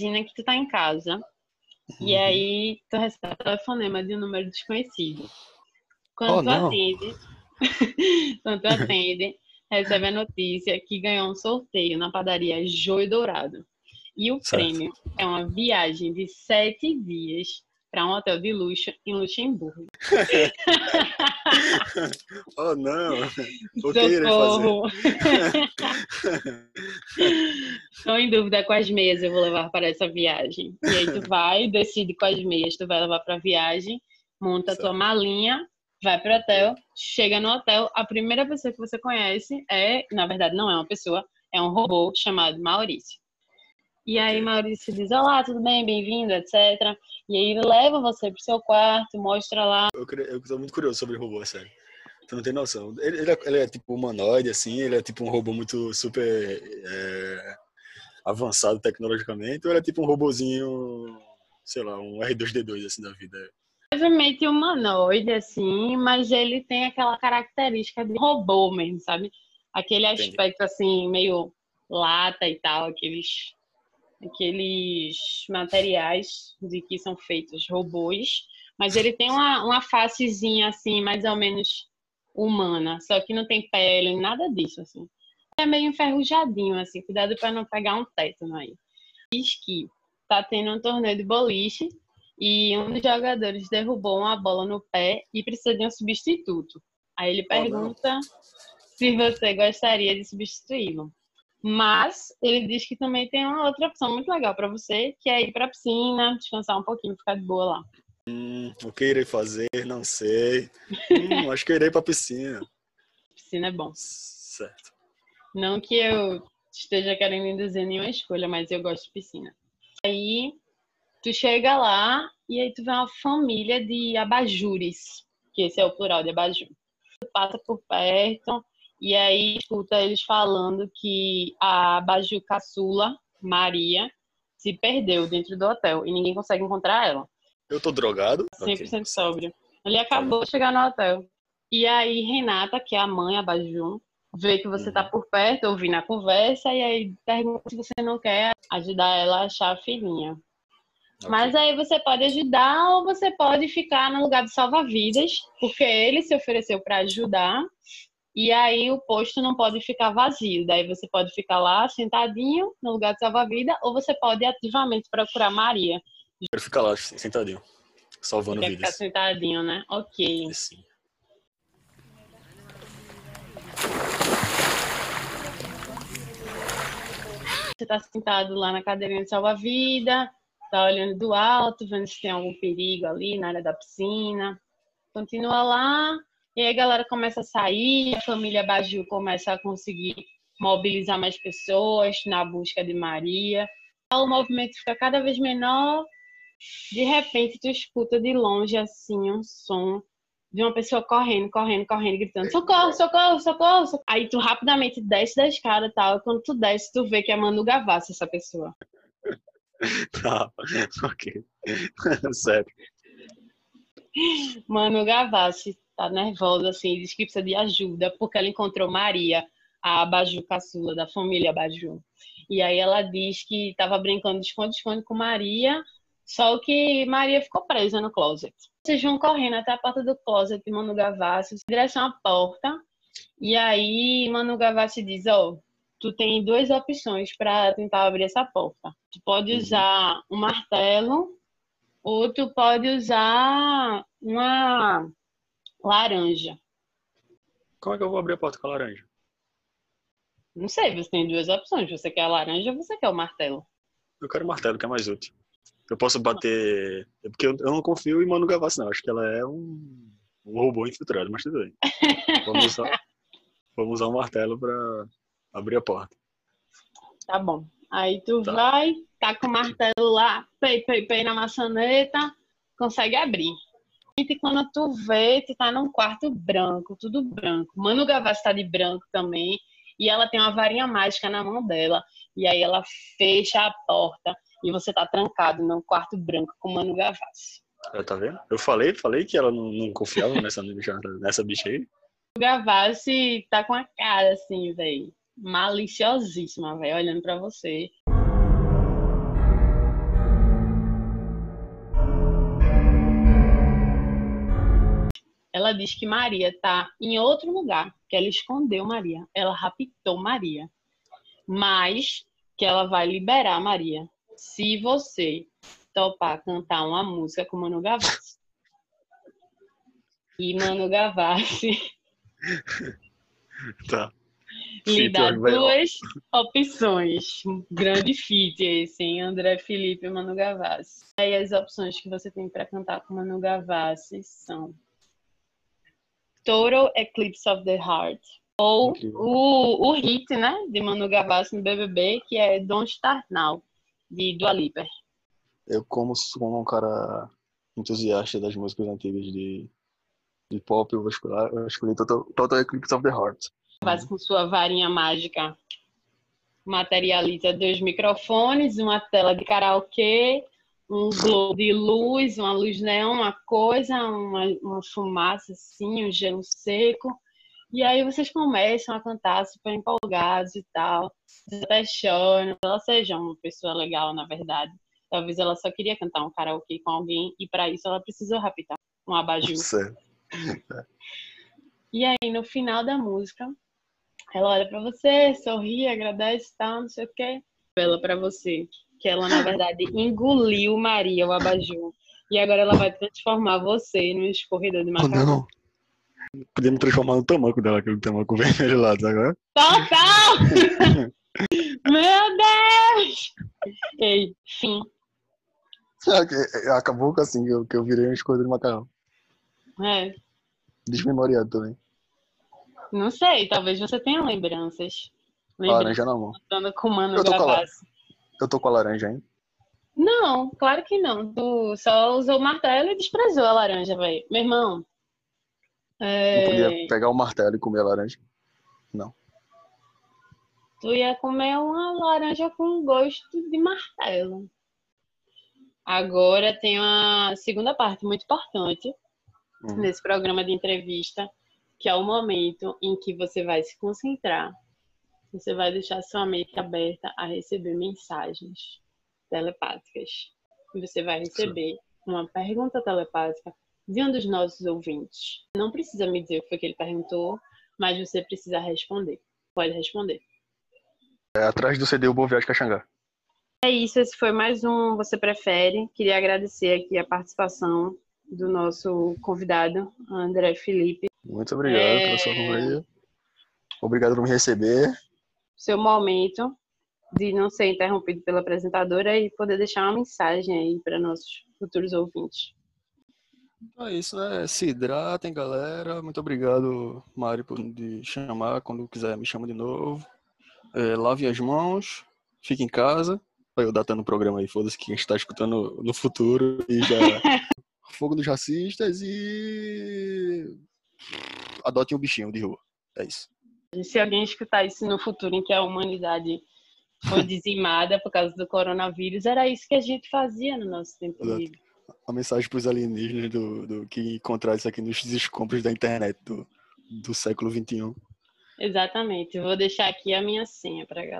Imagina que tu tá em casa e Uhum. aí tu recebe o telefonema de um número desconhecido. Quando Oh, tu não. atende, quando tu atende, recebe a notícia que ganhou um sorteio na padaria Joio Dourado. E o Certo. prêmio é uma viagem de sete dias para um hotel de luxo em Luxemburgo. Oh, não. O que irei fazer? Socorro! Estou em dúvida quais meias eu vou levar para essa viagem. E aí tu vai, decide quais meias tu vai levar para a viagem, monta a tua malinha, vai pro hotel, chega no hotel, a primeira pessoa que você conhece é, na verdade não é uma pessoa, é um robô chamado Maurício. E aí. Maurício diz, olá, tudo bem, bem-vindo, etc. E aí ele leva você pro seu quarto, mostra lá Eu, eu tô muito curioso sobre robô, sério. Tu não tem noção. Ele, ele é, ele é tipo humanoide, assim, ele é tipo um robô muito super é, avançado tecnologicamente, ou ele é tipo um robozinho, sei lá, um R2D2 assim da vida. levemente humanoide, assim, mas ele tem aquela característica de robô mesmo, sabe? Aquele Entendi. aspecto, assim, meio lata e tal, aqueles, aqueles materiais de que são feitos robôs, mas ele tem uma, uma facezinha, assim, mais ou menos humana, só que não tem pele, nada disso, assim. É meio enferrujadinho, assim, cuidado para não pegar um tétano aí. Diz que tá tendo um torneio de boliche e um dos jogadores derrubou uma bola no pé e precisa de um substituto. Aí ele Oh, pergunta se você gostaria de substituí-lo. Mas ele diz que também tem uma outra opção muito legal para você, que é ir para a piscina, descansar um pouquinho, ficar de boa lá. Hum, o que irei fazer? Não sei. Hum, acho que eu irei pra piscina. Piscina é bom. Certo. Não que eu esteja querendo induzir nenhuma escolha, mas eu gosto de piscina. Aí tu chega lá e aí tu vê uma família de abajures, que esse é o plural de abajur. Tu passa por perto e aí escuta eles falando que a abajur caçula, Maria, se perdeu dentro do hotel e ninguém consegue encontrar ela. Eu tô drogado? 100% Ok. sóbrio. Ele acabou de chegar no hotel. E aí, Renata, que é a mãe, a Bajum, vê que você Uhum. tá por perto, ouvindo a conversa, e aí pergunta se você não quer ajudar ela a achar a filhinha. Ok. Mas aí você pode ajudar ou você pode ficar no lugar de salva-vidas, porque ele se ofereceu para ajudar. E aí o posto não pode ficar vazio. Daí você pode ficar lá sentadinho no lugar de salva-vida, ou você pode ativamente procurar Maria. Quero ficar lá, sentadinho. Salvando Quer ficar vidas. sentadinho, né? Ok. Sim. Você tá sentado lá na cadeirinha de salva-vida, tá olhando do alto, vendo se tem algum perigo ali na área da piscina. Continua lá, e aí a galera começa a sair, a família Baju começa a conseguir mobilizar mais pessoas na busca de Maria. O movimento fica cada vez menor. De repente, tu escuta de longe assim um som de uma pessoa correndo, correndo, correndo, gritando: socorro, socorro, socorro, socorro. Aí tu rapidamente desce da escada e tal. E quando tu desce, tu vê que é Manu Gavassi, essa pessoa. Tá. ok. Sério. Manu Gavassi tá nervosa, assim, diz que precisa de ajuda, porque ela encontrou Maria, a Baju caçula da família Baju. E aí ela diz que tava brincando de esconde-esconde com Maria, só que Maria ficou presa no closet. Vocês vão correndo até a porta do closet de Manu Gavassi, em direção à porta, e aí Manu Gavassi diz, ó, tu tem duas opções para tentar abrir essa porta. Tu pode Uhum. usar um martelo ou tu pode usar uma laranja. Como é que eu vou abrir a porta com a laranja? Não sei, você tem duas opções. Você quer a laranja ou você quer o martelo? Eu quero martelo, que é mais útil. Eu posso bater. É porque eu não confio em Manu Gavassi, não. Acho que ela é um, um robô infiltrado, mas tudo bem. Vamos usar, vamos usar um martelo pra abrir a porta. Tá bom. Aí tu Tá. vai, tá com o martelo lá, pei, pei, pei na maçaneta, consegue abrir. E quando tu vê, tu tá num quarto branco, tudo branco. Manu Gavassi tá de branco também. E ela tem uma varinha mágica na mão dela. E aí ela fecha a porta e você tá trancado num quarto branco com Manu Gavassi. É, tá vendo? Eu falei, falei que ela não, não confiava nessa, nessa bicha aí. O Gavassi tá com a cara assim, velho. Maliciosíssima, velho, olhando pra você. Ela diz que Maria está em outro lugar, que ela escondeu Maria, ela raptou Maria, mas que ela vai liberar Maria se você topar cantar uma música com Manu Gavassi. E Manu Gavassi Tá. lhe dá duas opções. Grande feat esse, hein? André Felipe e Manu Gavassi. Aí as opções que você tem para cantar com Manu Gavassi são Total Eclipse of the Heart ou Incrível. o, o hit, né, de Manu Gavassi no BBB, que é Don't Start Now, de Dua Lipa. Eu, como, como um cara entusiasta das músicas antigas de, de pop, eu vou escolher, eu escolhi Total, Total Eclipse of the Heart. Gavassi com sua varinha mágica materializa dois microfones, uma tela de karaokê, um globo de luz, uma luz neon, uma coisa, uma, uma fumaça assim, um gelo seco. E aí vocês começam a cantar super empolgados e tal. Vocês até choram. Ela seja uma pessoa legal, na verdade. Talvez ela só queria cantar um karaokê com alguém e para isso ela precisou raptar um abajur. Certo. E aí, no final da música, ela olha pra você, sorri, agradece, tal, não sei o quê. Ela pra você, que ela, na verdade, engoliu Maria, o abajur. E agora ela vai transformar você num escorredor de Oh, macarrão. não. Podia me transformar no tamanco dela, aquele tamanco vermelho lá, agora? Total! Meu Deus! Ei, fim. Acabou com assim, que eu, que eu virei um escorredor de macarrão. É, Desmemoriado também. não sei, talvez você tenha lembranças. Laranja na mão. com Mano Eu tô com a-. Eu tô com a laranja, hein? Não, claro que não. Tu só usou o martelo e desprezou a laranja, velho. Meu irmão. Não é, podia pegar o martelo e comer a laranja. tu ia comer uma laranja com gosto de martelo. Agora tem uma segunda parte muito importante Hum. nesse programa de entrevista, que é o momento em que você vai se concentrar. Você vai deixar sua mente aberta a receber mensagens telepáticas. Você vai receber uma pergunta telepática de um dos nossos ouvintes. Não precisa me dizer o que foi que ele perguntou, mas você precisa responder. Pode responder. É atrás do CD o Boa Viagem Caxangá. É isso, esse foi mais um Você Prefere. Queria agradecer aqui a participação do nosso convidado, André Felipe. Muito obrigado É. pela sua companhia. Obrigado por me receber. Seu momento de não ser interrompido pela apresentadora e poder deixar uma mensagem aí para nossos futuros ouvintes. É isso, né? Se hidratem, galera. Muito obrigado, Mari, por me chamar. Quando quiser, me chama de novo. É, lave as mãos, fique em casa. Vai eu datando o programa aí, foda-se que a gente tá escutando no futuro e já. Fogo dos racistas e. Adotem um bichinho de rua. É isso. Se alguém escutar isso no futuro em que a humanidade foi dizimada por causa do coronavírus, era isso que a gente fazia no nosso tempo Exato. livre. A mensagem pros alienígenas do, do que encontrar isso aqui nos escombros da internet do, do século. XXI. Exatamente. Vou deixar aqui a minha senha para galera.